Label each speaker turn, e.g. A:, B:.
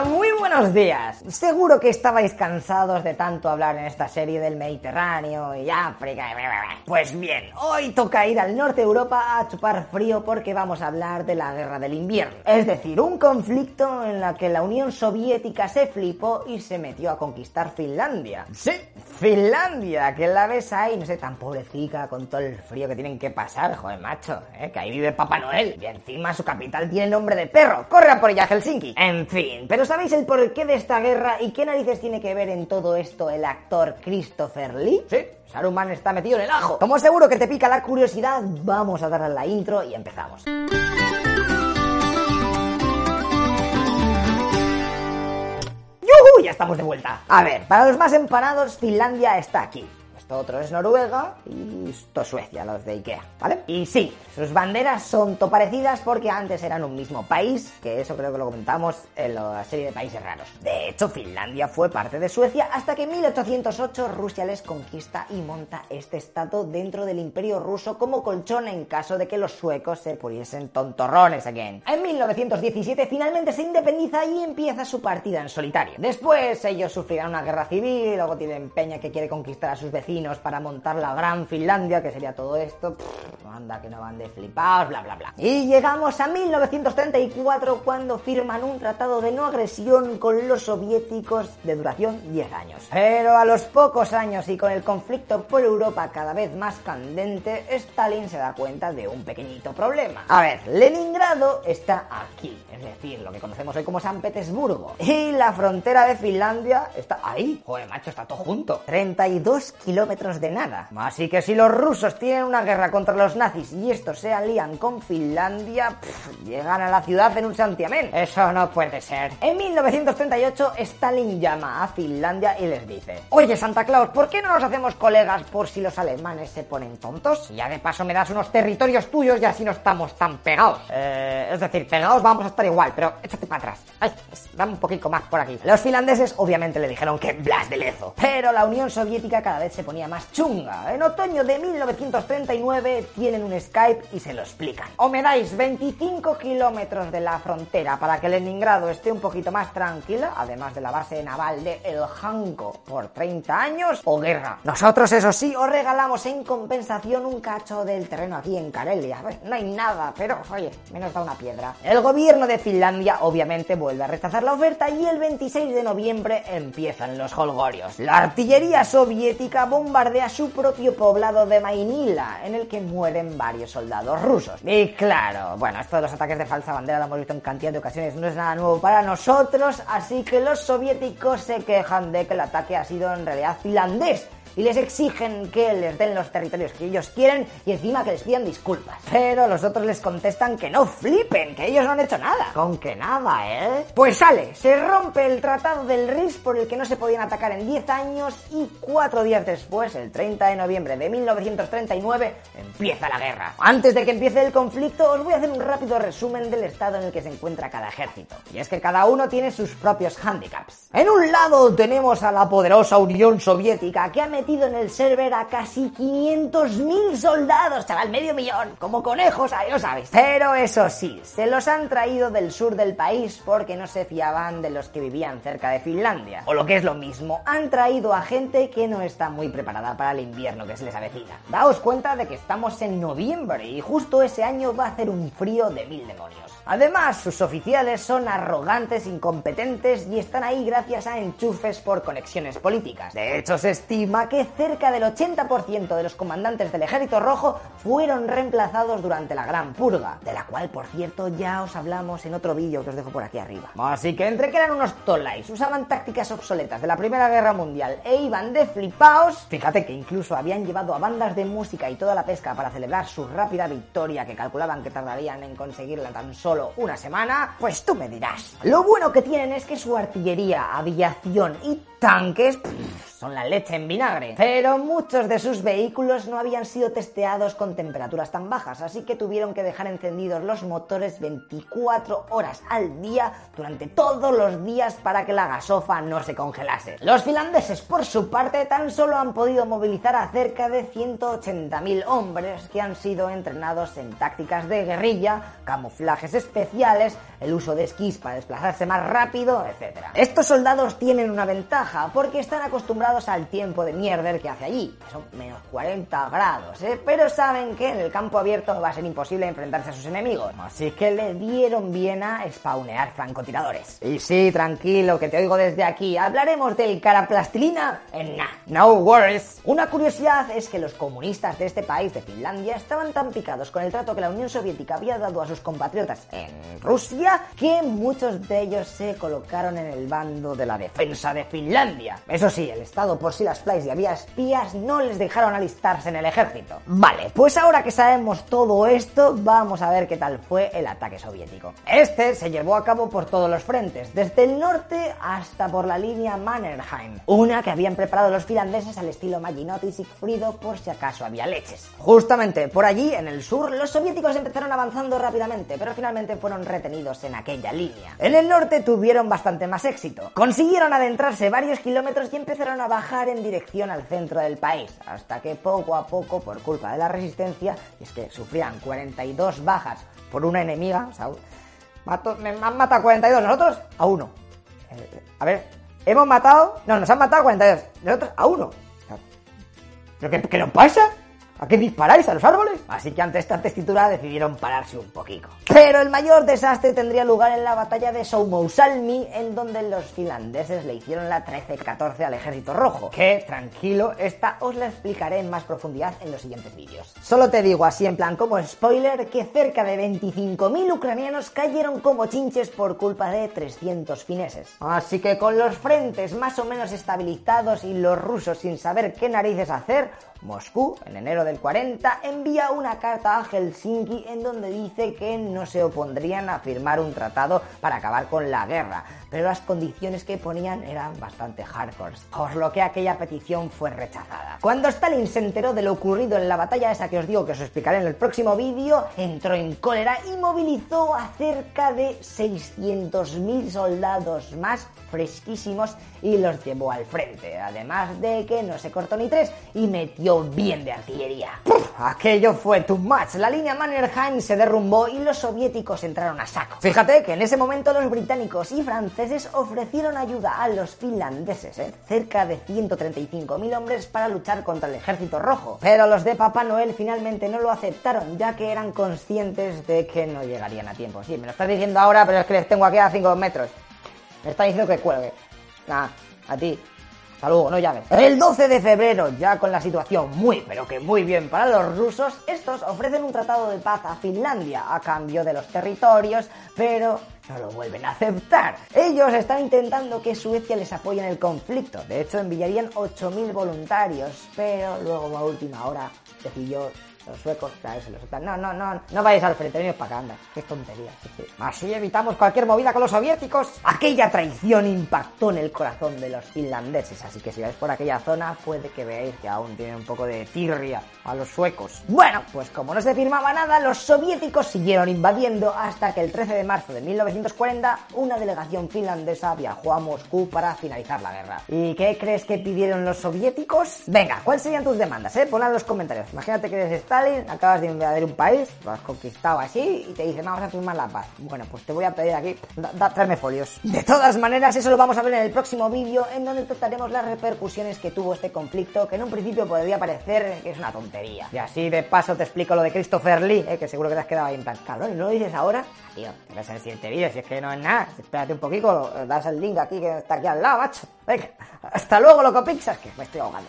A: Hola, muy buenos días. Seguro que estabais cansados de tanto hablar en esta serie del Mediterráneo y África. Pues bien, hoy toca ir al norte de Europa a chupar frío porque vamos a hablar de la guerra del invierno. Es decir, un conflicto en la que la Unión Soviética se flipó y se metió a conquistar Finlandia. Sí, Finlandia, que la ves ahí, no sé, tan pobrecita con todo el frío que tienen que pasar, joder, macho, ¿eh? que ahí vive Papá Noel y encima su capital tiene nombre de perro. Corre por ella, Helsinki. En fin, pero ¿sabéis el porqué de esta guerra y qué narices tiene que ver en todo esto el actor Christopher Lee? Sí. Saruman está metido en el ajo. Como seguro que te pica la curiosidad, vamos a darle la intro y empezamos. ¡Yuhu! Ya estamos de vuelta. A ver, para los más empanados, Finlandia está aquí. Otro es Noruega y esto es Suecia, los de Ikea, ¿vale? Y sí, sus banderas son to parecidas porque antes eran un mismo país, que eso creo que lo comentamos en la serie de países raros. De hecho, Finlandia fue parte de Suecia hasta que en 1808 Rusia les conquista y monta este estado dentro del imperio ruso como colchón en caso de que los suecos se pudiesen tontorrones again. En 1917 finalmente se independiza y empieza su partida en solitario. Después ellos sufrirán una guerra civil, luego tienen Peña que quiere conquistar a sus vecinos para montar la gran Finlandia, que sería todo esto. Pff, anda que no van de flipados, bla bla bla. Y llegamos a 1934 cuando firman un tratado de no agresión con los soviéticos de duración 10 años. Pero a los pocos años y con el conflicto por Europa cada vez más candente, Stalin se da cuenta de un pequeñito problema. A ver, Leningrado está aquí, es decir, lo que conocemos hoy como San Petersburgo. Y la frontera de Finlandia está ahí. Joder, macho, está todo junto. 32 kilómetros de nada. Así que si los rusos tienen una guerra contra los nazis y estos se alían con Finlandia, pff, llegan a la ciudad en un santiamén. Eso no puede ser. En 1938, Stalin llama a Finlandia y les dice: Oye, Santa Claus, ¿por qué no nos hacemos colegas por si los alemanes se ponen tontos? Y ya de paso me das unos territorios tuyos y así no estamos tan pegados. Eh, es decir, pegados vamos a estar igual, pero échate para atrás. Ay, pues, dame un poquito más por aquí. Los finlandeses obviamente le dijeron que blas de lezo. Pero la Unión Soviética cada vez se ponía más chunga. En otoño de 1939 tienen un Skype y se lo explican. O me dais 25 kilómetros de la frontera para que Leningrado esté un poquito más tranquila, además de la base naval de El Janko por 30 años, o guerra. Nosotros, eso sí, os regalamos en compensación un cacho del terreno aquí en Karelia. No hay nada, pero oye, menos da una piedra. El gobierno de Finlandia obviamente vuelve a rechazar la oferta y el 26 de noviembre empiezan los holgorios. La artillería soviética bombardea su propio poblado de Mainila, en el que mueren varios soldados rusos. Y claro, bueno, esto de los ataques de falsa bandera lo hemos visto en cantidad de ocasiones, no es nada nuevo para nosotros, así que los soviéticos se quejan de que el ataque ha sido en realidad finlandés y les exigen que les den los territorios que ellos quieren y encima que les pidan disculpas. Pero los otros les contestan que no flipen, que ellos no han hecho nada. Con que nada, ¿eh? Pues sale, se rompe el tratado del RIS por el que no se podían atacar en 10 años y cuatro días después, el 30 de noviembre de 1939, empieza la guerra. Antes de que empiece el conflicto, os voy a hacer un rápido resumen del estado en el que se encuentra cada ejército. Y es que cada uno tiene sus propios handicaps. En un lado tenemos a la poderosa Unión Soviética que ha metido en el server a casi 500.000 soldados, chaval, medio millón, como conejos, ahí lo sabes. Pero eso sí, se los han traído del sur del país porque no se fiaban de los que vivían cerca de Finlandia. O lo que es lo mismo, han traído a gente que no está muy preparada para el invierno que se les avecina. Daos cuenta de que estamos en noviembre y justo ese año va a hacer un frío de mil demonios. Además, sus oficiales son arrogantes, incompetentes y están ahí gracias a enchufes por conexiones políticas. De hecho, se estima que cerca del 80% de los comandantes del Ejército Rojo fueron reemplazados durante la Gran Purga, de la cual, por cierto, ya os hablamos en otro vídeo que os dejo por aquí arriba. Así que entre que eran unos tolais, usaban tácticas obsoletas de la Primera Guerra Mundial e iban de flipaos, fíjate que incluso habían llevado a bandas de música y toda la pesca para celebrar su rápida victoria que calculaban que tardarían en conseguirla tan solo una semana, pues tú me dirás. Lo bueno que tienen es que su artillería, aviación y tanques son la leche en vinagre. Pero muchos de sus vehículos no habían sido testeados con temperaturas tan bajas, así que tuvieron que dejar encendidos los motores 24 horas al día durante todos los días para que la gasofa no se congelase. Los finlandeses, por su parte, tan solo han podido movilizar a cerca de 180.000 hombres que han sido entrenados en tácticas de guerrilla, camuflajes especiales, el uso de esquís para desplazarse más rápido, etc. Estos soldados tienen una ventaja porque están acostumbrados al tiempo de mierder que hace allí, que son menos 40 grados, ¿eh? pero saben que en el campo abierto va a ser imposible enfrentarse a sus enemigos, así que le dieron bien a spawnear francotiradores. Y sí, tranquilo, que te oigo desde aquí, hablaremos del caraplastilina en nah, no worries. Una curiosidad es que los comunistas de este país, de Finlandia, estaban tan picados con el trato que la Unión Soviética había dado a sus compatriotas en Rusia que muchos de ellos se colocaron en el bando de la defensa de Finlandia. Eso sí, el Estado por si las flies y había espías no les dejaron alistarse en el ejército. Vale, pues ahora que sabemos todo esto, vamos a ver qué tal fue el ataque soviético. Este se llevó a cabo por todos los frentes, desde el norte hasta por la línea Mannerheim, una que habían preparado los finlandeses al estilo Maginot y Sigfrido por si acaso había leches. Justamente por allí, en el sur, los soviéticos empezaron avanzando rápidamente, pero finalmente fueron retenidos en aquella línea. En el norte tuvieron bastante más éxito. Consiguieron adentrarse varios kilómetros y empezaron a bajar en dirección al centro del país, hasta que poco a poco, por culpa de la resistencia, y es que sufrían 42 bajas por una enemiga, mato, me han matado 42, nosotros a uno. Eh, a ver, hemos matado, no, nos han matado 42, nosotros a uno. ¿Pero qué, qué nos pasa? ¿A qué disparáis? ¿A los árboles? Así que ante esta testitura decidieron pararse un poquito. Pero el mayor desastre tendría lugar en la batalla de Soumousalmi, en donde los finlandeses le hicieron la 13-14 al ejército rojo. Que, tranquilo, esta os la explicaré en más profundidad en los siguientes vídeos. Solo te digo así en plan como spoiler que cerca de 25.000 ucranianos cayeron como chinches por culpa de 300 fineses. Así que con los frentes más o menos estabilizados y los rusos sin saber qué narices hacer, Moscú, en enero del 40, envía una carta a Helsinki en donde dice que no se opondrían a firmar un tratado para acabar con la guerra, pero las condiciones que ponían eran bastante hardcore, por lo que aquella petición fue rechazada. Cuando Stalin se enteró de lo ocurrido en la batalla esa que os digo que os explicaré en el próximo vídeo, entró en cólera y movilizó a cerca de 600.000 soldados más fresquísimos y los llevó al frente, además de que no se cortó ni tres y metió bien de artillería. Aquello fue too much, la línea Mannerheim se derrumbó y los soviéticos entraron a saco. Fíjate que en ese momento los británicos y franceses ofrecieron ayuda a los finlandeses, ¿eh? cerca de 135.000 hombres para luchar contra el ejército rojo, pero los de Papá Noel finalmente no lo aceptaron ya que eran conscientes de que no llegarían a tiempo. Sí, me lo estás diciendo ahora, pero es que les tengo aquí a 5 metros. Me está diciendo que cuelgue. Nah, a ti. Hasta luego, no llames. El 12 de febrero, ya con la situación muy, pero que muy bien para los rusos, estos ofrecen un tratado de paz a Finlandia a cambio de los territorios, pero no lo vuelven a aceptar. Ellos están intentando que Suecia les apoye en el conflicto. De hecho, enviarían 8.000 voluntarios, pero luego a última hora decidió los suecos traerse los No, no, no, no vayáis al frente, venidos para acá, anda. Qué tontería. Así evitamos cualquier movida con los soviéticos. Aquella traición impactó en el corazón de los finlandeses, así que si vais por aquella zona puede que veáis que aún tienen un poco de tirria a los suecos. Bueno, pues como no se firmaba nada, los soviéticos siguieron invadiendo hasta que el 13 de marzo de 1940 una delegación finlandesa viajó a Moscú para finalizar la guerra. ¿Y qué crees que pidieron los soviéticos? Venga, ¿cuáles serían tus demandas? Eh? Ponlas en los comentarios. Imagínate que eres Acabas de invadir un país, lo has conquistado así y te dicen vamos a firmar la paz. Bueno, pues te voy a pedir aquí, da, da, folios. De todas maneras, eso lo vamos a ver en el próximo vídeo en donde trataremos las repercusiones que tuvo este conflicto que en un principio podría parecer que es una tontería. Y así de paso te explico lo de Christopher Lee, eh, que seguro que te has quedado ahí en plan, cabrón, ¿y no lo dices ahora? Ah, tío, te ves en el siguiente vídeo, si es que no es nada. Espérate un poquito, das el link aquí que está aquí al lado, macho. Venga, hasta luego, loco Pixas, que me estoy ahogando.